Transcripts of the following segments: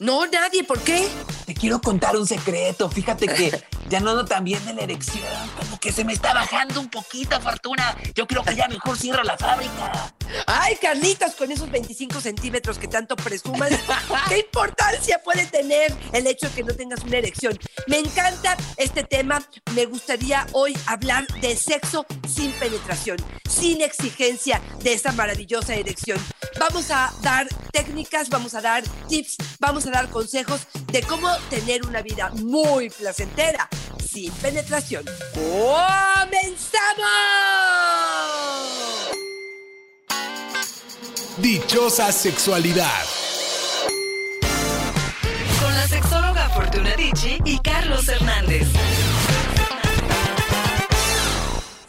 No, nadie, ¿por qué? Te quiero contar un secreto. Fíjate que ya no ando tan bien de la erección. Como que se me está bajando un poquito, Fortuna. Yo creo que ya mejor cierra la fábrica. Ay, Carlitos, con esos 25 centímetros que tanto presumas, ¿qué importancia puede tener el hecho de que no tengas una erección? Me encanta este tema. Me gustaría hoy hablar de sexo sin penetración, sin exigencia de esa maravillosa erección. Vamos a dar técnicas, vamos a dar tips, vamos a dar consejos de cómo tener una vida muy placentera sin penetración. ¡Comenzamos! Dichosa sexualidad. Con la sexóloga Fortuna Dicci y Carlos Hernández.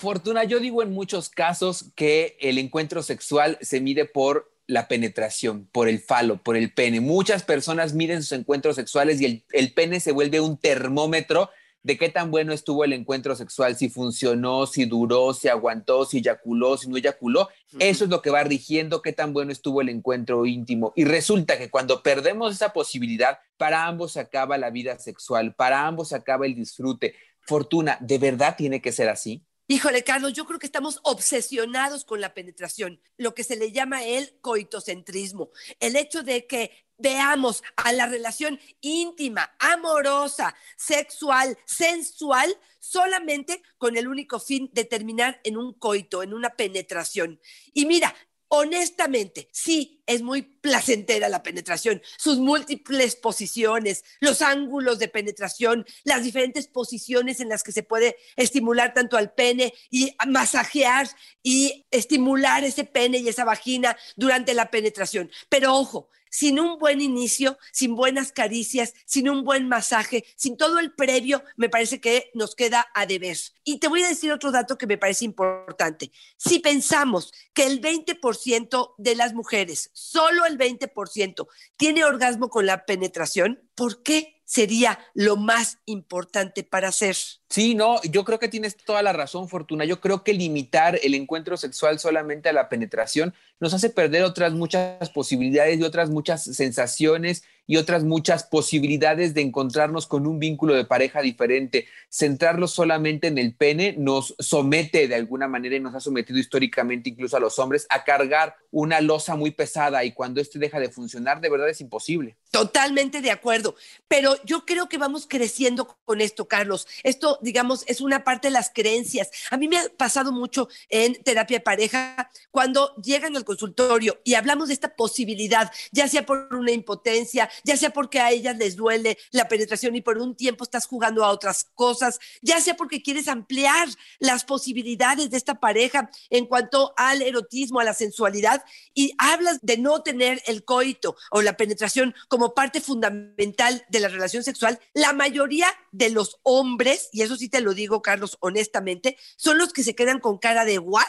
Fortuna, yo digo en muchos casos que el encuentro sexual se mide por la penetración, por el falo, por el pene. Muchas personas miden sus encuentros sexuales y el, el pene se vuelve un termómetro de qué tan bueno estuvo el encuentro sexual, si funcionó, si duró, si aguantó, si eyaculó, si no eyaculó. Eso es lo que va rigiendo qué tan bueno estuvo el encuentro íntimo. Y resulta que cuando perdemos esa posibilidad, para ambos se acaba la vida sexual, para ambos se acaba el disfrute. Fortuna, ¿de verdad tiene que ser así? Híjole, Carlos, yo creo que estamos obsesionados con la penetración, lo que se le llama el coitocentrismo, el hecho de que veamos a la relación íntima, amorosa, sexual, sensual, solamente con el único fin de terminar en un coito, en una penetración. Y mira, honestamente, sí, es muy placentera la penetración, sus múltiples posiciones, los ángulos de penetración, las diferentes posiciones en las que se puede estimular tanto al pene y masajear y estimular ese pene y esa vagina durante la penetración. Pero ojo, sin un buen inicio, sin buenas caricias, sin un buen masaje, sin todo el previo, me parece que nos queda a deber. Y te voy a decir otro dato que me parece importante. Si pensamos que el 20% de las mujeres, solo el 20%, tiene orgasmo con la penetración, ¿por qué sería lo más importante para hacer? Sí, no, yo creo que tienes toda la razón, Fortuna. Yo creo que limitar el encuentro sexual solamente a la penetración nos hace perder otras muchas posibilidades y otras muchas sensaciones y otras muchas posibilidades de encontrarnos con un vínculo de pareja diferente. Centrarlo solamente en el pene nos somete de alguna manera y nos ha sometido históricamente incluso a los hombres a cargar una losa muy pesada y cuando este deja de funcionar, de verdad es imposible. Totalmente de acuerdo, pero yo creo que vamos creciendo con esto, Carlos. Esto, digamos, es una parte de las creencias. A mí me ha pasado mucho en terapia de pareja cuando llegan al consultorio y hablamos de esta posibilidad, ya sea por una impotencia, ya sea porque a ellas les duele la penetración y por un tiempo estás jugando a otras cosas, ya sea porque quieres ampliar las posibilidades de esta pareja en cuanto al erotismo, a la sensualidad, y hablas de no tener el coito o la penetración como parte fundamental de la relación sexual, la mayoría de los hombres, y eso sí te lo digo, Carlos, honestamente, son los que se quedan con cara de what?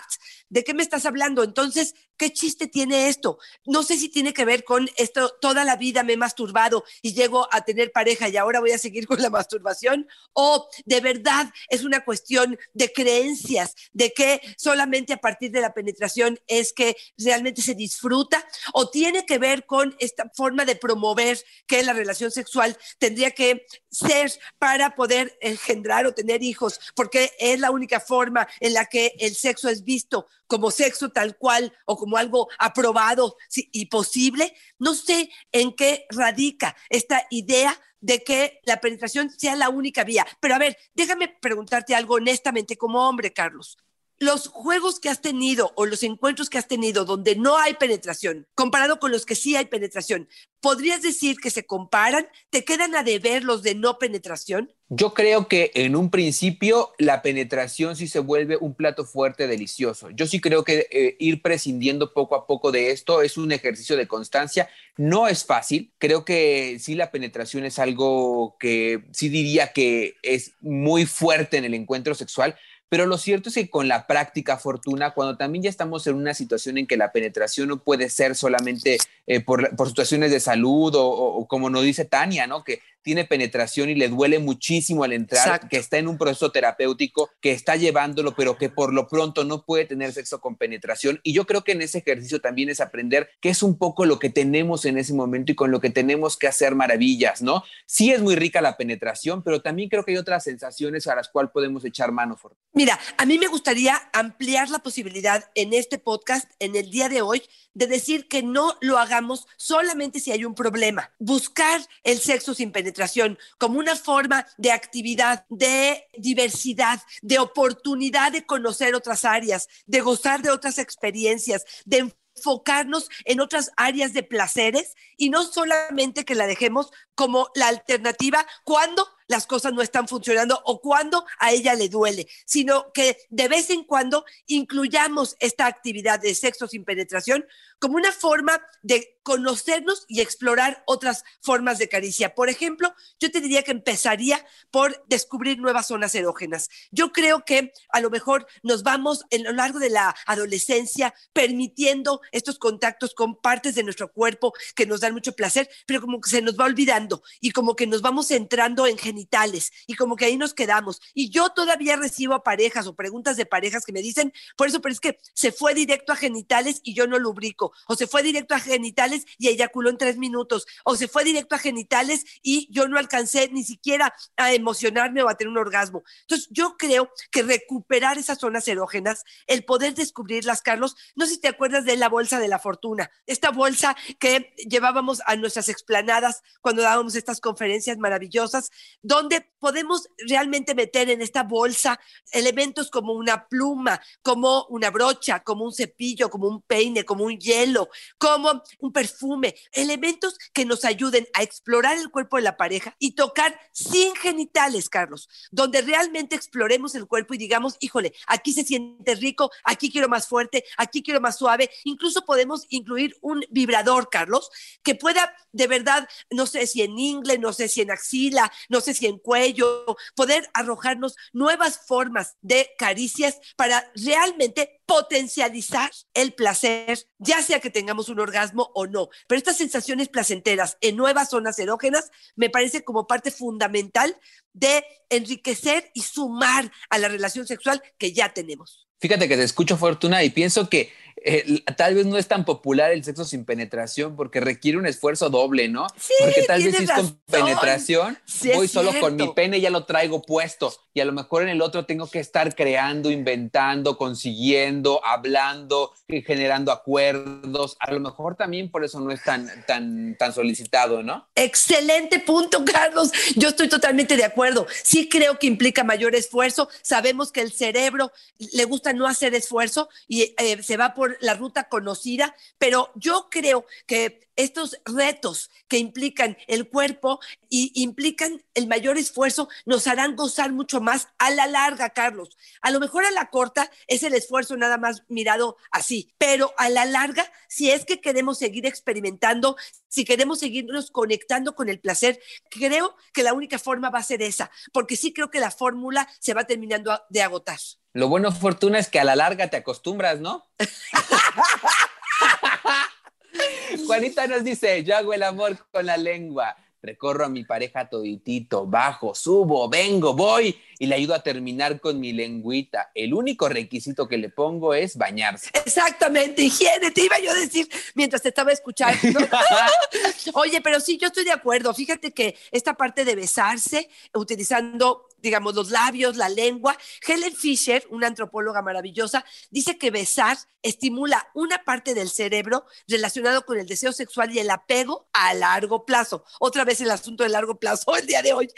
¿De qué me estás hablando? Entonces, ¿qué chiste tiene esto? No sé si tiene que ver con esto, toda la vida me he masturbado y llego a tener pareja y ahora voy a seguir con la masturbación, o de verdad es una cuestión de creencias, de que solamente a partir de la penetración es que realmente se disfruta, o tiene que ver con esta forma de promover que la relación sexual tendría que ser para poder engendrar o tener hijos, porque es la única forma en la que el sexo es visto como sexo tal cual o como algo aprobado y posible. No sé en qué radica esta idea de que la penetración sea la única vía. Pero a ver, déjame preguntarte algo honestamente como hombre, Carlos. Los juegos que has tenido o los encuentros que has tenido donde no hay penetración, comparado con los que sí hay penetración, ¿podrías decir que se comparan? ¿Te quedan a deber los de no penetración? Yo creo que en un principio la penetración sí se vuelve un plato fuerte delicioso. Yo sí creo que eh, ir prescindiendo poco a poco de esto es un ejercicio de constancia. No es fácil. Creo que sí la penetración es algo que sí diría que es muy fuerte en el encuentro sexual, pero lo cierto es que con la práctica, Fortuna, cuando también ya estamos en una situación en que la penetración no puede ser solamente eh, por, por, situaciones de salud o, o, como nos dice Tania, ¿no? Que tiene penetración y le duele muchísimo al entrar, Exacto. que está en un proceso terapéutico, que está llevándolo, pero que por lo pronto no puede tener sexo con penetración. Y yo creo que en ese ejercicio también es aprender qué es un poco lo que tenemos en ese momento y con lo que tenemos que hacer maravillas, ¿no? Sí es muy rica la penetración, pero también creo que hay otras sensaciones a las cuales podemos echar mano. Mira, a mí me gustaría ampliar la posibilidad en este podcast, en el día de hoy, de decir que no lo hagamos solamente si hay un problema. Buscar el sexo sin penetración como una forma de actividad, de diversidad, de oportunidad de conocer otras áreas, de gozar de otras experiencias, de enfocarnos en otras áreas de placeres y no solamente que la dejemos como la alternativa cuando las cosas no están funcionando o cuando a ella le duele, sino que de vez en cuando incluyamos esta actividad de sexo sin penetración como una forma de conocernos y explorar otras formas de caricia. Por ejemplo, yo te diría que empezaría por descubrir nuevas zonas erógenas. Yo creo que a lo mejor nos vamos en lo largo de la adolescencia permitiendo estos contactos con partes de nuestro cuerpo que nos dan mucho placer, pero como que se nos va olvidando y como que nos vamos centrando en genitales y como que ahí nos quedamos. Y yo todavía recibo parejas o preguntas de parejas que me dicen, por eso, pero es que se fue directo a genitales y yo no lubrico, o se fue directo a genitales y eyaculó en tres minutos, o se fue directo a genitales y yo no alcancé ni siquiera a emocionarme o a tener un orgasmo. Entonces, yo creo que recuperar esas zonas erógenas, el poder descubrirlas, Carlos, no sé si te acuerdas de la bolsa de la fortuna, esta bolsa que llevábamos a nuestras explanadas cuando dábamos estas conferencias maravillosas, donde podemos realmente meter en esta bolsa elementos como una pluma, como una brocha, como un cepillo, como un peine, como un hielo, como un perfume, elementos que nos ayuden a explorar el cuerpo de la pareja y tocar sin genitales, Carlos, donde realmente exploremos el cuerpo y digamos, híjole, aquí se siente rico, aquí quiero más fuerte, aquí quiero más suave. Incluso podemos incluir un vibrador, Carlos, que pueda de verdad, no sé si en ingle, no sé si en axila, no sé si en cuello, poder arrojarnos nuevas formas de caricias para realmente potencializar el placer, ya sea que tengamos un orgasmo o no. Pero estas sensaciones placenteras en nuevas zonas erógenas me parece como parte fundamental de enriquecer y sumar a la relación sexual que ya tenemos. Fíjate que te escucho, Fortuna, y pienso que eh, tal vez no es tan popular el sexo sin penetración porque requiere un esfuerzo doble, ¿no? Sí, porque tal vez si es con penetración, Sí, voy solo con mi pene, ya lo traigo puesto. Y a lo mejor en el otro tengo que estar creando, inventando, consiguiendo, hablando, eh, generando acuerdos. A lo mejor también por eso no es tan, tan, tan solicitado, ¿no? Excelente punto, Carlos. Yo estoy totalmente de acuerdo. Sí creo que implica mayor esfuerzo. Sabemos que el cerebro le gusta no hacer esfuerzo y eh, se va por la ruta conocida, pero yo creo que estos retos que implican el cuerpo y implican el mayor esfuerzo nos harán gozar mucho más a la larga, Carlos. A lo mejor a la corta es el esfuerzo nada más mirado así, pero a la larga, si es que queremos seguir experimentando, si queremos seguirnos conectando con el placer, creo que la única forma va a ser esa, porque sí creo que la fórmula se va terminando de agotar. Lo bueno, Fortuna, es que a la larga te acostumbras, ¿no? Juanita nos dice, yo hago el amor con la lengua, recorro a mi pareja toditito, bajo, subo, vengo, voy y le ayudo a terminar con mi lengüita. El único requisito que le pongo es bañarse. Exactamente, higiene, te iba yo a decir mientras te estaba escuchando. Oye, pero sí, yo estoy de acuerdo. Fíjate que esta parte de besarse, utilizando digamos, los labios, la lengua. Helen Fisher, una antropóloga maravillosa, dice que besar estimula una parte del cerebro relacionado con el deseo sexual y el apego a largo plazo. Otra vez el asunto de largo plazo el día de hoy.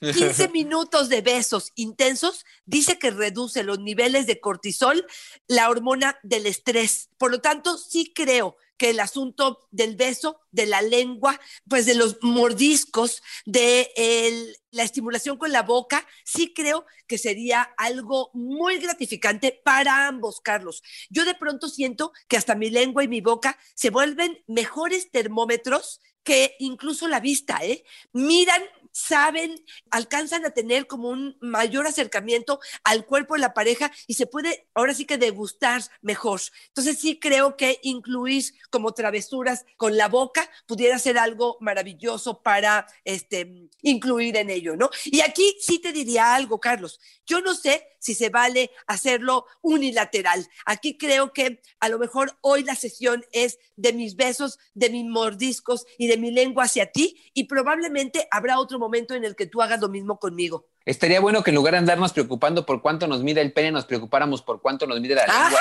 15 minutos de besos intensos dice que reduce los niveles de cortisol, la hormona del estrés. Por lo tanto, sí creo que el asunto del beso, de la lengua, pues de los mordiscos, de la estimulación con la boca, sí creo que sería algo muy gratificante para ambos, Carlos. Yo de pronto siento que hasta mi lengua y mi boca se vuelven mejores termómetros que incluso la vista, ¿eh? Miran, saben, alcanzan a tener como un mayor acercamiento al cuerpo de la pareja y se puede ahora sí que degustar mejor. Entonces sí creo que incluir como travesuras con la boca pudiera ser algo maravilloso para este, incluir en ello, ¿no? Y aquí sí te diría algo, Carlos. Yo no sé si se vale hacerlo unilateral. Aquí creo que a lo mejor hoy la sesión es de mis besos, de mis mordiscos y de mi lengua hacia ti y probablemente habrá otro momento en el que tú hagas lo mismo conmigo. Estaría bueno que en lugar de andarnos preocupando por cuánto nos mide el pene, nos preocupáramos por cuánto nos mide la lengua.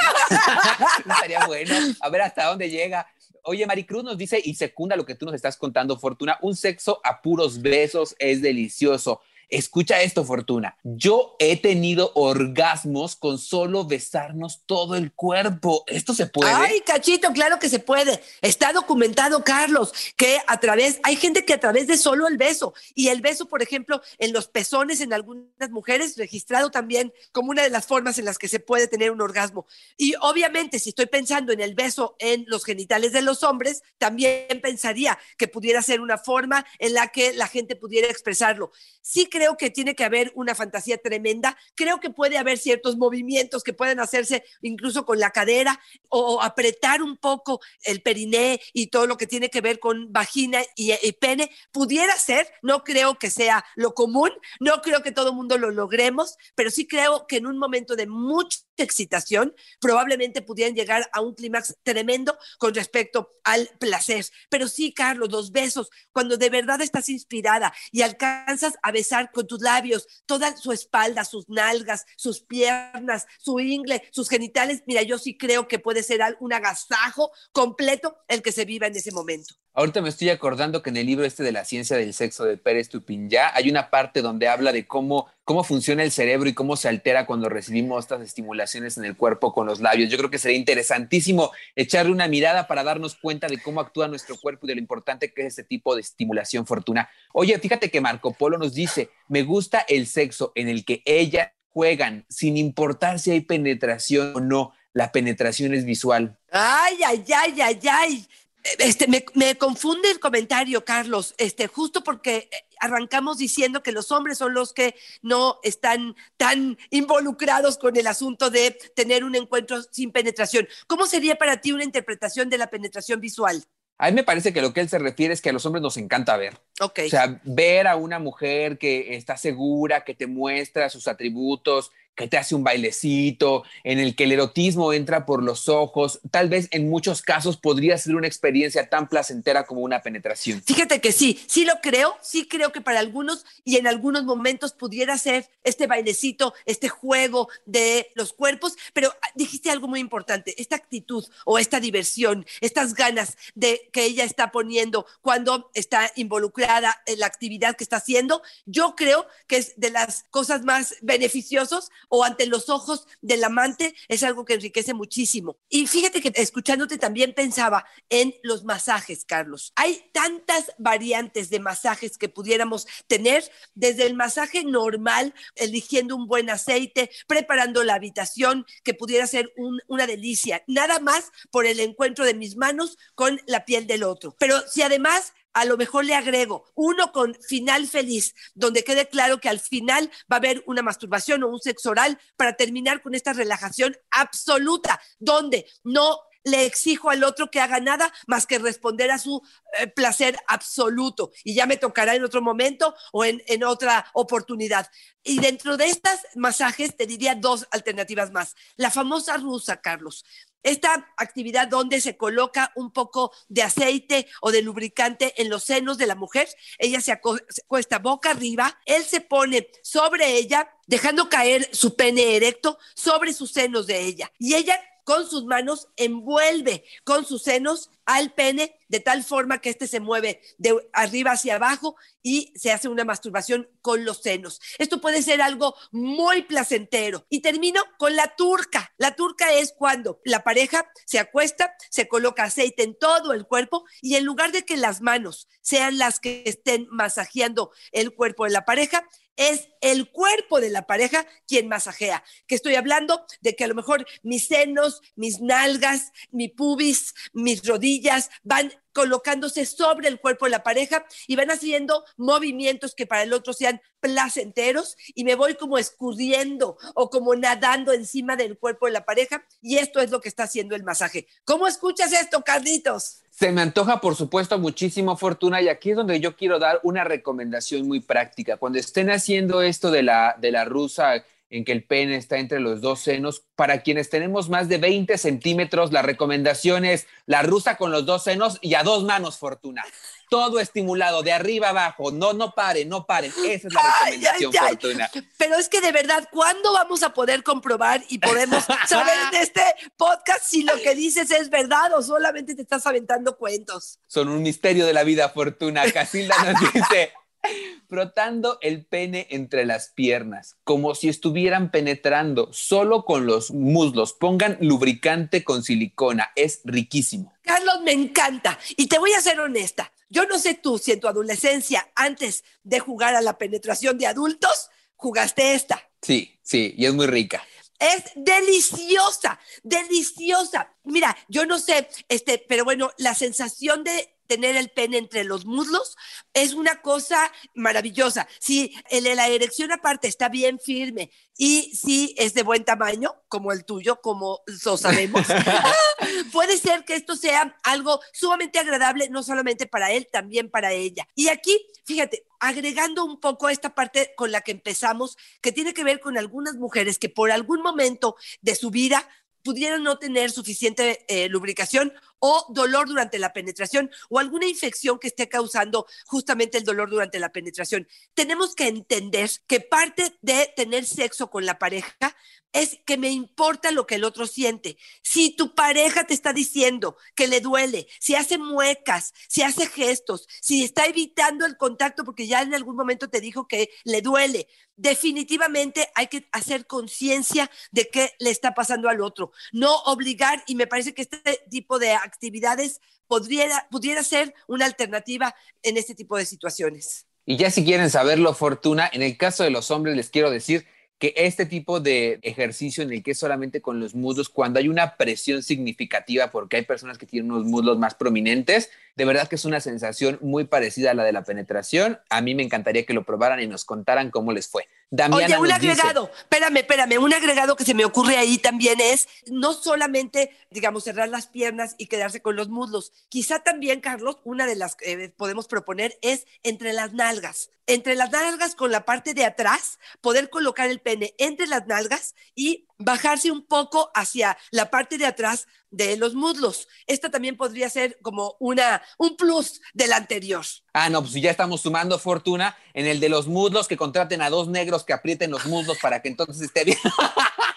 Estaría bueno. A ver hasta dónde llega. Oye, Maricruz nos dice y secunda lo que tú nos estás contando, Fortuna. Un sexo a puros besos es delicioso. Escucha esto, Fortuna. Yo he tenido orgasmos con solo besarnos todo el cuerpo. ¿Esto se puede? Ay, cachito, claro que se puede. Está documentado, Carlos, que a través, hay gente que a través de solo el beso, y el beso, por ejemplo, en los pezones en algunas mujeres, registrado también como una de las formas en las que se puede tener un orgasmo. Y obviamente, si estoy pensando en el beso en los genitales de los hombres, también pensaría que pudiera ser una forma en la que la gente pudiera expresarlo. Sí creo que tiene que haber una fantasía tremenda. Creo que puede haber ciertos movimientos que pueden hacerse incluso con la cadera o apretar un poco el periné y todo lo que tiene que ver con vagina y, y pene. Pudiera ser, no creo que sea lo común, no creo que todo el mundo lo logremos, pero sí creo que en un momento de mucha excitación probablemente pudieran llegar a un clímax tremendo con respecto al placer. Pero sí, Carlos, los besos, cuando de verdad estás inspirada y alcanzas a besar con tus labios toda su espalda, sus nalgas, sus piernas, su ingle, sus genitales, mira, yo sí creo que puede ser un agasajo completo el que se viva en ese momento. Ahorita me estoy acordando que en el libro este de la ciencia del sexo de Pérez Tupinyá hay una parte donde habla de cómo, cómo funciona el cerebro y cómo se altera cuando recibimos estas estimulaciones en el cuerpo con los labios. Yo creo que sería interesantísimo echarle una mirada para darnos cuenta de cómo actúa nuestro cuerpo y de lo importante que es este tipo de estimulación fortuna. Oye, fíjate que Marco Polo nos dice, me gusta el sexo en el que ellas juegan sin importar si hay penetración o no. La penetración es visual. Ay, ay, ay, ay, ay. Este, me, me confunde el comentario, Carlos, este, justo porque eh, arrancamos diciendo que los hombres son los que no están tan involucrados con el asunto de tener un encuentro sin penetración. ¿Cómo sería para ti una interpretación de la penetración visual? A mí me parece que lo que él se refiere es que a los hombres nos encanta ver. O sea, ver a una mujer que está segura, que te muestra sus atributos, que te hace un bailecito, en el que el erotismo entra por los ojos, tal vez en muchos casos podría ser una experiencia tan placentera como una penetración. Fíjate que sí, sí lo creo, sí creo que para algunos y en algunos momentos pudiera ser este bailecito, este juego de los cuerpos, pero ah, dijiste algo muy importante, esta actitud o esta diversión, estas ganas de que ella está poniendo cuando está involucrada en la actividad que está haciendo, yo creo que es de las cosas más beneficiosas o ante los ojos del amante es algo que enriquece muchísimo. Y fíjate que escuchándote también pensaba en los masajes, Carlos. Hay tantas variantes de masajes que pudiéramos tener, desde el masaje normal, eligiendo un buen aceite, preparando la habitación, que pudiera ser un- una delicia, nada más por el encuentro de mis manos con la piel del otro. Pero si además a lo mejor le agrego uno con final feliz, donde quede claro que al final va a haber una masturbación o un sexo oral para terminar con esta relajación absoluta, donde no le exijo al otro que haga nada más que responder a su eh, placer absoluto. Y ya me tocará en otro momento o en, en otra oportunidad. Y dentro de estas masajes te diría dos alternativas más. La famosa rusa, Carlos. Esta actividad donde se coloca un poco de aceite o de lubricante en los senos de la mujer. Ella se acuesta boca arriba, él se pone sobre ella, dejando caer su pene erecto sobre sus senos de ella. Y ella con sus manos envuelve con sus senos al pene de tal forma que éste se mueve de arriba hacia abajo y se hace una masturbación con los senos. Esto puede ser algo muy placentero. Y termino con la turca. La turca es cuando la pareja se acuesta, se coloca aceite en todo el cuerpo y en lugar de que las manos sean las que estén masajeando el cuerpo de la pareja, es el cuerpo de la pareja quien masajea. Que estoy hablando de que a lo mejor mis senos, mis nalgas, mi pubis, mis rodillas van colocándose sobre el cuerpo de la pareja y van haciendo movimientos que para el otro sean placenteros y me voy como escurriendo o como nadando encima del cuerpo de la pareja y esto es lo que está haciendo el masaje. ¿Cómo escuchas esto, Carlitos? Se me antoja, por supuesto, muchísimo fortuna y aquí es donde yo quiero dar una recomendación muy práctica. Cuando estén haciendo esto de la, de la rusa en que el pene está entre los dos senos. Para quienes tenemos más de 20 centímetros, la recomendación es la rusa con los dos senos y a dos manos, Fortuna. Todo estimulado, de arriba abajo. No, no paren, no paren. Esa es la recomendación, Fortuna. Pero es que de verdad, ¿cuándo vamos a poder comprobar y podemos saber en este podcast si lo que dices es verdad o solamente te estás aventando cuentos? Son un misterio de la vida, Fortuna. Casilda nos dice frotando el pene entre las piernas, como si estuvieran penetrando solo con los muslos. Pongan lubricante con silicona, es riquísimo. Carlos, me encanta. Y te voy a ser honesta. Yo no sé tú si en tu adolescencia, antes de jugar a la penetración de adultos, jugaste esta. Sí, sí, y es muy rica. Es deliciosa, deliciosa. Mira, yo no sé, este, pero bueno, la sensación de tener el pene entre los muslos es una cosa maravillosa. Si la erección aparte está bien firme y si es de buen tamaño, como el tuyo, como lo sabemos, puede ser que esto sea algo sumamente agradable, no solamente para él, también para ella. Y aquí, fíjate, agregando un poco esta parte con la que empezamos, que tiene que ver con algunas mujeres que por algún momento de su vida pudieran no tener suficiente eh, lubricación o dolor durante la penetración o alguna infección que esté causando justamente el dolor durante la penetración. Tenemos que entender que parte de tener sexo con la pareja es que me importa lo que el otro siente. Si tu pareja te está diciendo que le duele, si hace muecas, si hace gestos, si está evitando el contacto porque ya en algún momento te dijo que le duele, definitivamente hay que hacer conciencia de qué le está pasando al otro. No obligar, y me parece que este tipo de actividades podría, pudiera ser una alternativa en este tipo de situaciones. Y ya si quieren saberlo, Fortuna, en el caso de los hombres les quiero decir que este tipo de ejercicio en el que es solamente con los muslos, cuando hay una presión significativa, porque hay personas que tienen unos muslos más prominentes, de verdad que es una sensación muy parecida a la de la penetración. A mí me encantaría que lo probaran y nos contaran cómo les fue. Oye, un agregado, espérame, espérame, un agregado que se me ocurre ahí también es no solamente, digamos, cerrar las piernas y quedarse con los muslos. Quizá también, Carlos, una de las que podemos proponer es entre las nalgas. Entre las nalgas con la parte de atrás, poder colocar el pene entre las nalgas y bajarse un poco hacia la parte de atrás de los muslos. Esta también podría ser como una, un plus del anterior. Ah, no, pues ya estamos sumando fortuna en el de los muslos, que contraten a dos negros que aprieten los muslos para que entonces esté bien.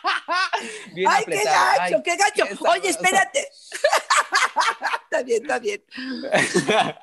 Ay, qué gacho, qué gacho. Oye, espérate. está bien, está bien.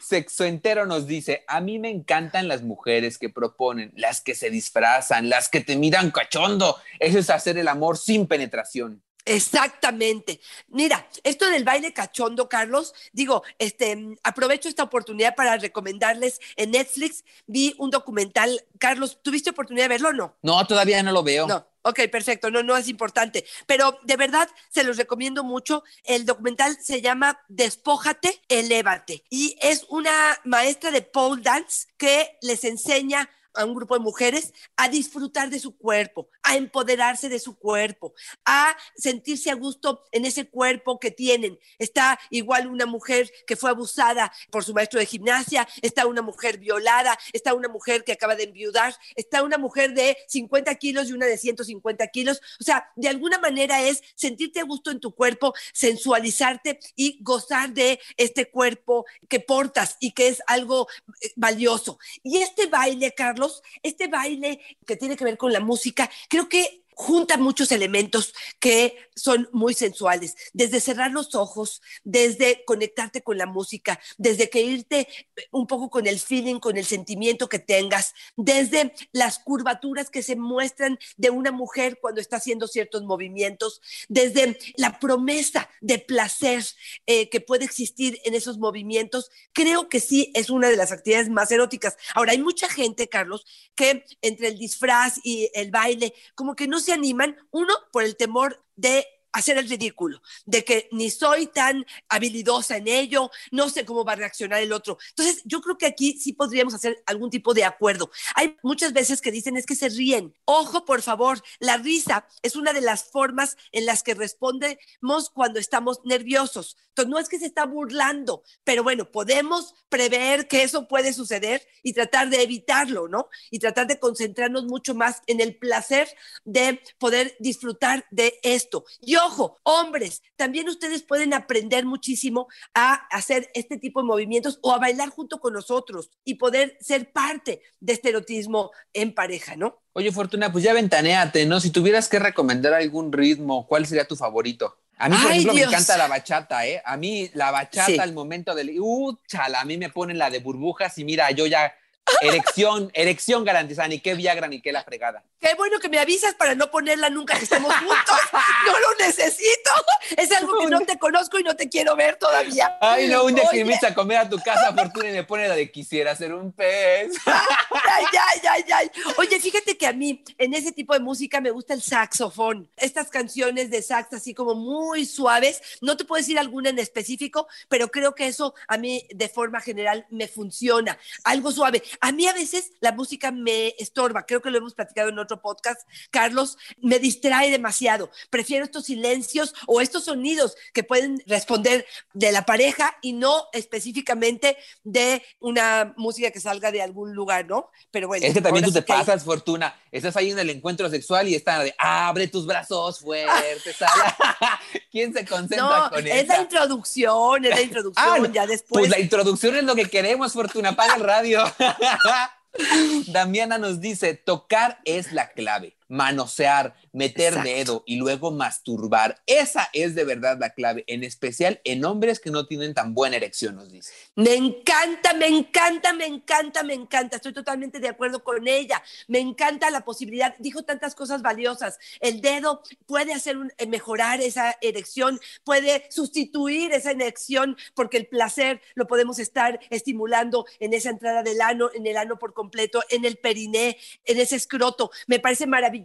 Sexo entero nos dice, a mí me encantan las mujeres que proponen, las que se disfrazan, las que te miran cachondo. Eso es hacer el amor sin penetración. Exactamente. Mira, esto del baile cachondo, Carlos, digo, este, aprovecho esta oportunidad para recomendarles en Netflix, vi un documental. Carlos, ¿tuviste oportunidad de verlo o no? No, todavía no lo veo. No. Ok, perfecto, no, no es importante, pero de verdad se los recomiendo mucho. El documental se llama Despójate, Elévate y es una maestra de pole dance que les enseña a un grupo de mujeres a disfrutar de su cuerpo, a empoderarse de su cuerpo, a sentirse a gusto en ese cuerpo que tienen. Está igual una mujer que fue abusada por su maestro de gimnasia, está una mujer violada, está una mujer que acaba de enviudar, está una mujer de 50 kilos y una de 150 kilos. O sea, de alguna manera es sentirte a gusto en tu cuerpo, sensualizarte y gozar de este cuerpo que portas y que es algo eh, valioso. Y este baile, Carlos, este baile que tiene que ver con la música, creo que junta muchos elementos que son muy sensuales, desde cerrar los ojos, desde conectarte con la música, desde que irte un poco con el feeling, con el sentimiento que tengas, desde las curvaturas que se muestran de una mujer cuando está haciendo ciertos movimientos, desde la promesa de placer eh, que puede existir en esos movimientos, creo que sí es una de las actividades más eróticas. Ahora, hay mucha gente, Carlos, que entre el disfraz y el baile, como que no se animan, uno, por el temor de hacer el ridículo, de que ni soy tan habilidosa en ello, no sé cómo va a reaccionar el otro. Entonces, yo creo que aquí sí podríamos hacer algún tipo de acuerdo. Hay muchas veces que dicen es que se ríen. Ojo, por favor, la risa es una de las formas en las que respondemos cuando estamos nerviosos. Entonces, no es que se está burlando, pero bueno, podemos prever que eso puede suceder y tratar de evitarlo, ¿no? Y tratar de concentrarnos mucho más en el placer de poder disfrutar de esto. Yo ojo, hombres, también ustedes pueden aprender muchísimo a hacer este tipo de movimientos o a bailar junto con nosotros y poder ser parte de este erotismo en pareja, ¿no? Oye, Fortuna, pues ya ventaneate, ¿no? Si tuvieras que recomendar algún ritmo, ¿cuál sería tu favorito? A mí, por Ay, ejemplo, Dios. me encanta la bachata, ¿eh? A mí la bachata Sí. al momento del... ¡Uh, chala! A mí me ponen la de burbujas y mira, yo ya... Erección, erección garantizada, ni qué Viagra, ni qué la fregada. Qué bueno que me avisas para no ponerla nunca que estemos juntos. No lo necesito. Es algo que no te conozco y no te quiero ver todavía. Ay, no, un día que me a comer a tu casa, Fortuna, y me pone la de quisiera ser un pez. Ay, ay, ay, ay. Oye, fíjate que a mí en ese tipo de música me gusta el saxofón. Estas canciones de sax así como muy suaves. No te puedo decir alguna en específico, pero creo que eso a mí de forma general me funciona. Algo suave. A mí a veces la música me estorba. Creo que lo hemos platicado en otro podcast, Carlos. Me distrae demasiado. Prefiero estos silencios o estos sonidos que pueden responder de la pareja y no específicamente de una música que salga de algún lugar, ¿no? Pero bueno. Es que también tú te que- pasas, Fortuna. Estás ahí en el encuentro sexual y está de abre tus brazos fuertes. ala". ¿Quién se concentra No, con es la eso? introducción, es la introducción, Ah, ya después. Pues la introducción es lo que queremos, Fortuna. Apaga el radio. Damiana nos dice, tocar es la clave. Manosear, meter Exacto. dedo y luego masturbar. Esa es de verdad la clave, en especial en hombres que no tienen tan buena erección, nos dice. Me encanta, me encanta, me encanta, me encanta. Estoy totalmente de acuerdo con ella. Me encanta la posibilidad. Dijo tantas cosas valiosas. El dedo puede hacer un- eh, mejorar esa erección, puede sustituir esa erección porque el placer lo podemos estar estimulando en esa entrada del ano, en el ano por completo, en el periné, en ese escroto. Me parece maravilloso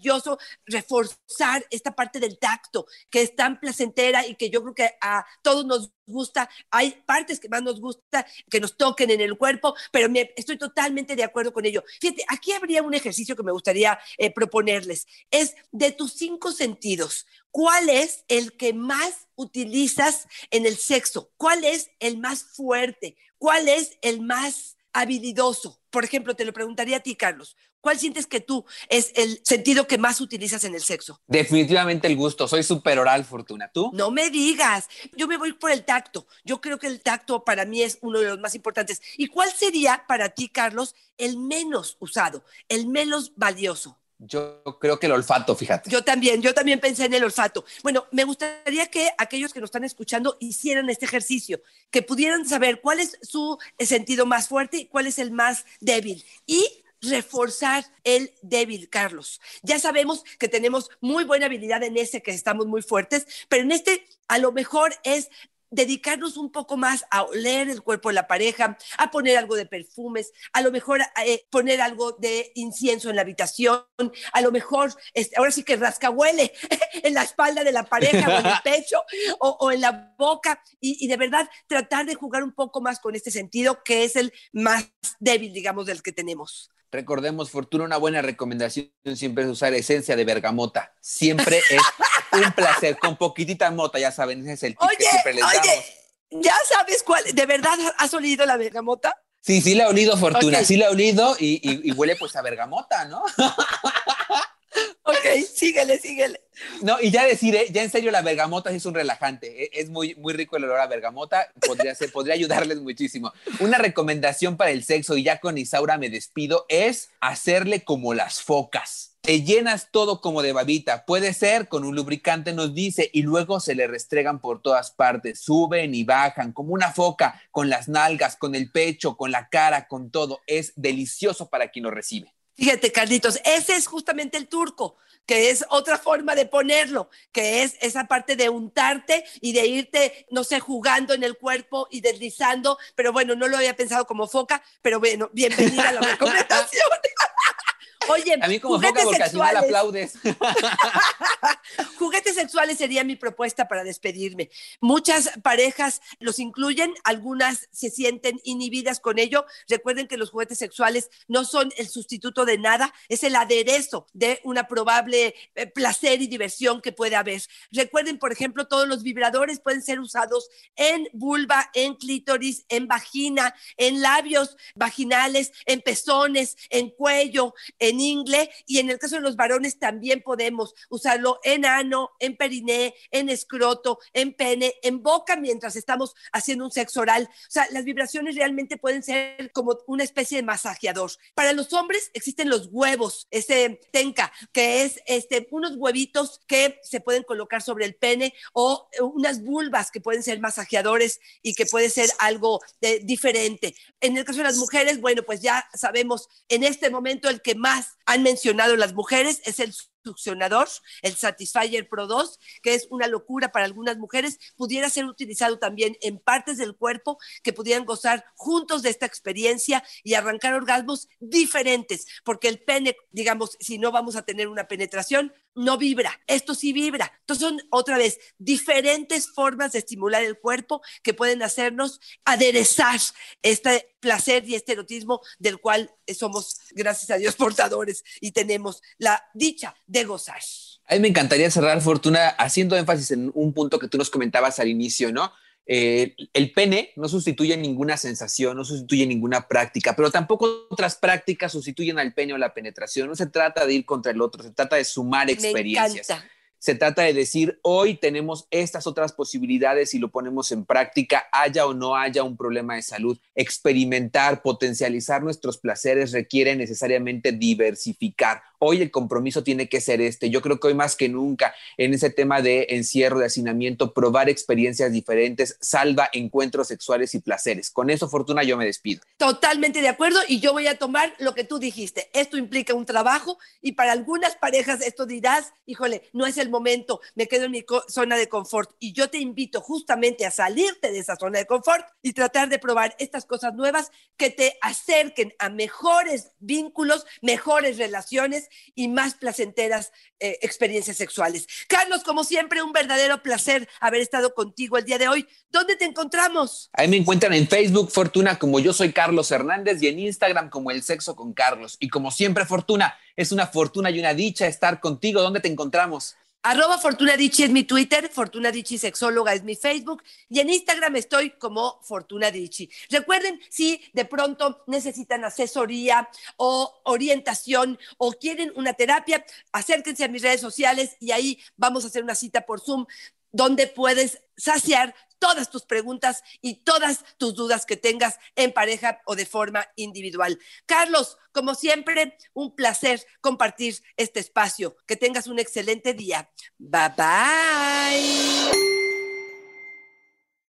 reforzar esta parte del tacto que es tan placentera y que yo creo que a todos nos gusta. Hay partes que más nos gusta que nos toquen en el cuerpo, pero me- estoy totalmente de acuerdo con ello. Fíjate, aquí habría un ejercicio que me gustaría eh, proponerles. Es de tus cinco sentidos, ¿cuál es el que más utilizas en el sexo? ¿Cuál es el más fuerte? ¿Cuál es el más habilidoso? Por ejemplo, te lo preguntaría a ti, Carlos. ¿Cuál sientes que tú es el sentido que más utilizas en el sexo? Definitivamente el gusto. Soy súper oral, Fortuna. ¿Tú? No me digas. Yo me voy por el tacto. Yo creo que el tacto para mí es uno de los más importantes. ¿Y cuál sería para ti, Carlos, el menos usado, el menos valioso? Yo creo que el olfato, fíjate. Yo también, yo también pensé en el olfato. Bueno, me gustaría que aquellos que nos están escuchando hicieran este ejercicio, que pudieran saber cuál es su sentido más fuerte y cuál es el más débil. Y reforzar el débil, Carlos. Ya sabemos que tenemos muy buena habilidad en ese, que estamos muy fuertes, pero en este a lo mejor es dedicarnos un poco más a oler el cuerpo de la pareja, a poner algo de perfumes, a lo mejor eh, poner algo de incienso en la habitación, a lo mejor, este, ahora sí que rascahuele en la espalda de la pareja o en el pecho o, o en la boca y, y de verdad tratar de jugar un poco más con este sentido que es el más débil, digamos, del que tenemos. Recordemos, Fortuna, una buena recomendación siempre es usar esencia de bergamota. Siempre es un placer, con poquitita mota, ya saben, ese es el tip Oye, que siempre les damos. oye, ¿ya sabes cuál? ¿De verdad has olido la bergamota? Sí, sí la he olido, Fortuna, sí la he olido y, y- y huele pues a bergamota, ¿no? Ok, síguele, síguele. No, y ya decir, ¿eh? ya en serio, la bergamota es un relajante. ¿eh? Es muy, muy rico el olor a bergamota. Podría, ser, podría ayudarles muchísimo. Una recomendación para el sexo, y ya con Isaura me despido, es hacerle como las focas. Te llenas todo como de babita. Puede ser con un lubricante, nos dice, y luego se le restregan por todas partes. Suben y bajan como una foca, con las nalgas, con el pecho, con la cara, con todo. Es delicioso para quien lo recibe. Fíjate, Carlitos, ese es justamente el turco, que es otra forma de ponerlo, que es esa parte de untarte y de irte, no sé, jugando en el cuerpo y deslizando, pero bueno, no lo había pensado como foca, pero bueno, bienvenida a la recomendación. Oye, A mí como foca juguetes final sexuales. aplaudes. Juguetes sexuales sería mi propuesta para despedirme. Muchas parejas los incluyen, algunas se sienten inhibidas con ello. Recuerden que los juguetes sexuales no son el sustituto de nada, es el aderezo de una probable eh, placer y diversión que puede haber. Recuerden, por ejemplo, todos los vibradores pueden ser usados en vulva, en clítoris, en vagina, en labios vaginales, en pezones, en cuello, en ingle y en el caso de los varones también podemos usarlo en ano, en periné, en escroto, en pene, en boca mientras estamos haciendo un sexo oral. O sea, las vibraciones realmente pueden ser como una especie de masajeador. Para los hombres existen los huevos, ese tenka, que es este, unos huevitos que se pueden colocar sobre el pene o eh, unas vulvas que pueden ser masajeadores y que puede ser algo de- diferente. En el caso de las mujeres, bueno, pues ya sabemos, en este momento el que más han mencionado las mujeres es el succionador, el Satisfyer Pro 2, que es una locura para algunas mujeres, pudiera ser utilizado también en partes del cuerpo que pudieran gozar juntos de esta experiencia y arrancar orgasmos diferentes, porque el pene, digamos, si no vamos a tener una penetración, no vibra, esto sí vibra. Entonces son otra vez diferentes formas de estimular el cuerpo que pueden hacernos aderezar este placer y este erotismo del cual somos, gracias a Dios, portadores y tenemos la dicha de gozar. A mí me encantaría cerrar, Fortuna, haciendo énfasis en un punto que tú nos comentabas al inicio, ¿no? Eh, el pene no sustituye ninguna sensación, no sustituye ninguna práctica, pero tampoco otras prácticas sustituyen al pene o la penetración. No se trata de ir contra el otro, se trata de sumar Me experiencias. encanta. Se trata de decir, hoy tenemos estas otras posibilidades y lo ponemos en práctica, haya o no haya un problema de salud. Experimentar, potencializar nuestros placeres requiere necesariamente diversificar. Hoy el compromiso tiene que ser este. Yo creo que hoy más que nunca en ese tema de encierro, de hacinamiento, probar experiencias diferentes salva encuentros sexuales y placeres. Con eso, Fortuna, yo me despido. Totalmente de acuerdo y yo voy a tomar lo que tú dijiste. Esto implica un trabajo y para algunas parejas esto dirás, híjole, no es el momento, me quedo en mi zona de confort y yo te invito justamente a salirte de esa zona de confort y tratar de probar estas cosas nuevas que te acerquen a mejores vínculos, mejores relaciones y más placenteras eh, experiencias sexuales. Carlos, como siempre, un verdadero placer haber estado contigo el día de hoy. ¿Dónde te encontramos? Ahí me encuentran en Facebook, Fortuna, como yo soy Carlos Hernández, y en Instagram como El Sexo con Carlos. Y como siempre, Fortuna, es una fortuna y una dicha estar contigo. ¿Dónde te encontramos? Arroba Fortuna Dichi es mi Twitter, Fortuna Dichi Sexóloga es mi Facebook y en Instagram estoy como Fortuna Dichi. Recuerden, si de pronto necesitan asesoría o orientación o quieren una terapia, acérquense a mis redes sociales y ahí vamos a hacer una cita por Zoom donde puedes saciar todas tus preguntas y todas tus dudas que tengas en pareja o de forma individual. Carlos, como siempre, un placer compartir este espacio. Que tengas un excelente día. Bye bye.